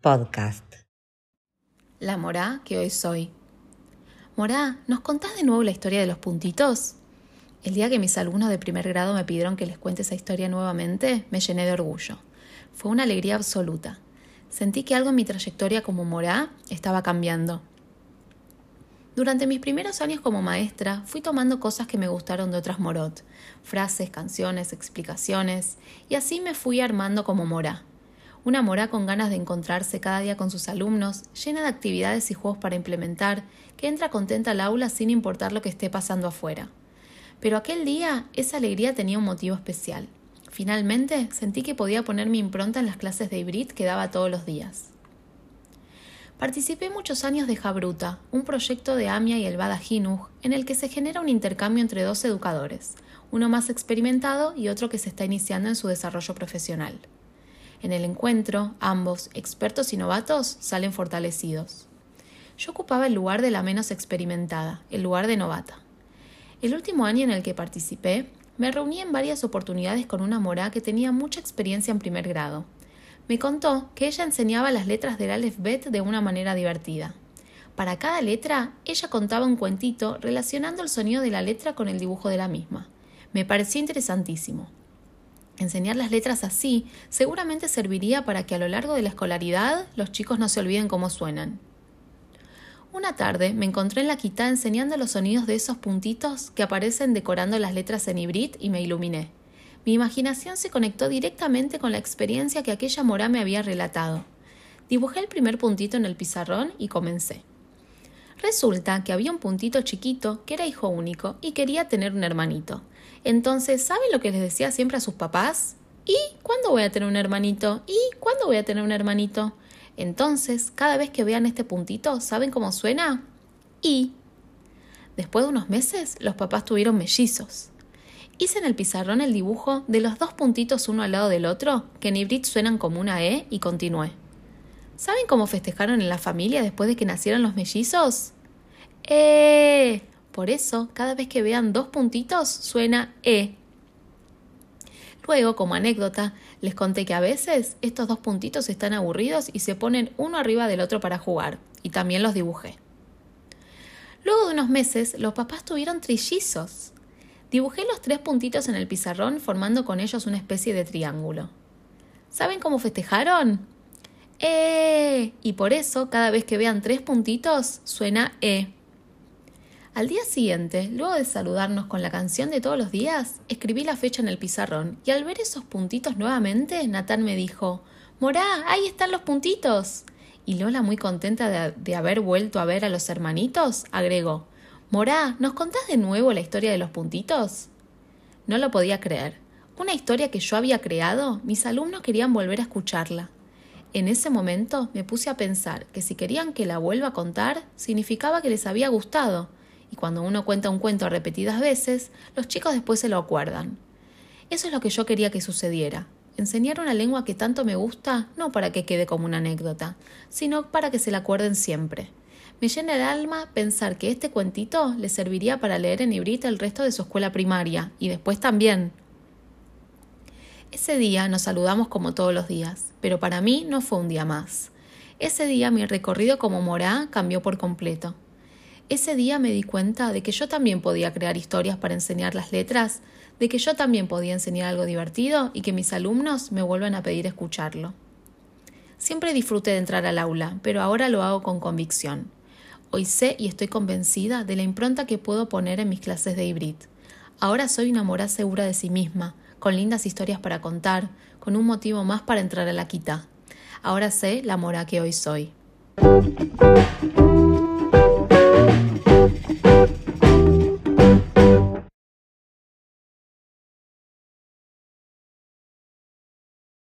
Podcast. La morá que hoy soy. Morá, ¿nos contás de nuevo la historia de los puntitos? El día que mis alumnos de primer grado me pidieron que les cuente esa historia nuevamente, me llené de orgullo. Fue una alegría absoluta. Sentí que algo en mi trayectoria como morá estaba cambiando. Durante mis primeros años como maestra, fui tomando cosas que me gustaron de otras morot, frases, canciones, explicaciones, y así me fui armando como morá. Una morá con ganas de encontrarse cada día con sus alumnos, llena de actividades y juegos para implementar, que entra contenta al aula sin importar lo que esté pasando afuera. Pero aquel día esa alegría tenía un motivo especial. Finalmente sentí que podía poner mi impronta en las clases de hibrid que daba todos los días. Participé muchos años de Jabruta, un proyecto de AMIA y el Bada en el que se genera un intercambio entre dos educadores, uno más experimentado y otro que se está iniciando en su desarrollo profesional. En el encuentro, ambos, expertos y novatos, salen fortalecidos. Yo ocupaba el lugar de la menos experimentada, el lugar de novata. El último año en el que participé, me reuní en varias oportunidades con una morá que tenía mucha experiencia en primer grado. Me contó que ella enseñaba las letras del Aleph Bet de una manera divertida. Para cada letra, ella contaba un cuentito relacionando el sonido de la letra con el dibujo de la misma. Me pareció interesantísimo. Enseñar las letras así seguramente serviría para que a lo largo de la escolaridad los chicos no se olviden cómo suenan. Una tarde me encontré en la quitá enseñando los sonidos de esos puntitos que aparecen decorando las letras en hibrid y me iluminé. Mi imaginación se conectó directamente con la experiencia que aquella morá me había relatado. Dibujé el primer puntito en el pizarrón y comencé. Resulta que había un puntito chiquito que era hijo único y quería tener un hermanito. Entonces, ¿saben lo que les decía siempre a sus papás? ¿Y cuándo voy a tener un hermanito? ¿Y cuándo voy a tener un hermanito? Entonces, cada vez que vean este puntito, ¿saben cómo suena? Y. Después de unos meses, los papás tuvieron mellizos. Hice en el pizarrón el dibujo de los dos puntitos uno al lado del otro, que en hibrid suenan como una E, y continué. ¿Saben cómo festejaron en la familia después de que nacieron los mellizos? ¡Eh! Por eso, cada vez que vean dos puntitos, suena E. Luego, como anécdota, les conté que a veces estos dos puntitos están aburridos y se ponen uno arriba del otro para jugar, y también los dibujé. Luego de unos meses, los papás tuvieron trillizos. Dibujé los tres puntitos en el pizarrón formando con ellos una especie de triángulo. ¿Saben cómo festejaron? ¡Eh! Y por eso, cada vez que vean tres puntitos, suena E. Al día siguiente, luego de saludarnos con la canción de todos los días, escribí la fecha en el pizarrón y al ver esos puntitos nuevamente, Natán me dijo, Morá, ahí están los puntitos. Y Lola, muy contenta de, de, haber vuelto a ver a los hermanitos, agregó, Morá, ¿nos contás de nuevo la historia de los puntitos? No lo podía creer. Una historia que yo había creado, mis alumnos querían volver a escucharla. En ese momento me puse a pensar que si querían que la vuelva a contar, significaba que les había gustado, y cuando uno cuenta un cuento repetidas veces, los chicos después se lo acuerdan. Eso es lo que yo quería que sucediera. Enseñar una lengua que tanto me gusta no para que quede como una anécdota, sino para que se la acuerden siempre. Me llena el alma pensar que este cuentito le serviría para leer en hibrita el resto de su escuela primaria, y después también. Ese día nos saludamos como todos los días, pero para mí no fue un día más. Ese día mi recorrido como morá cambió por completo. Ese día me di cuenta de que yo también podía crear historias para enseñar las letras, de que yo también podía enseñar algo divertido y que mis alumnos me vuelvan a pedir escucharlo. Siempre disfruté de entrar al aula, pero ahora lo hago con convicción. Hoy sé y estoy convencida de la impronta que puedo poner en mis clases de hibrid. Ahora soy una mora segura de sí misma, con lindas historias para contar, con un motivo más para entrar a la quita. Ahora sé la mora que hoy soy.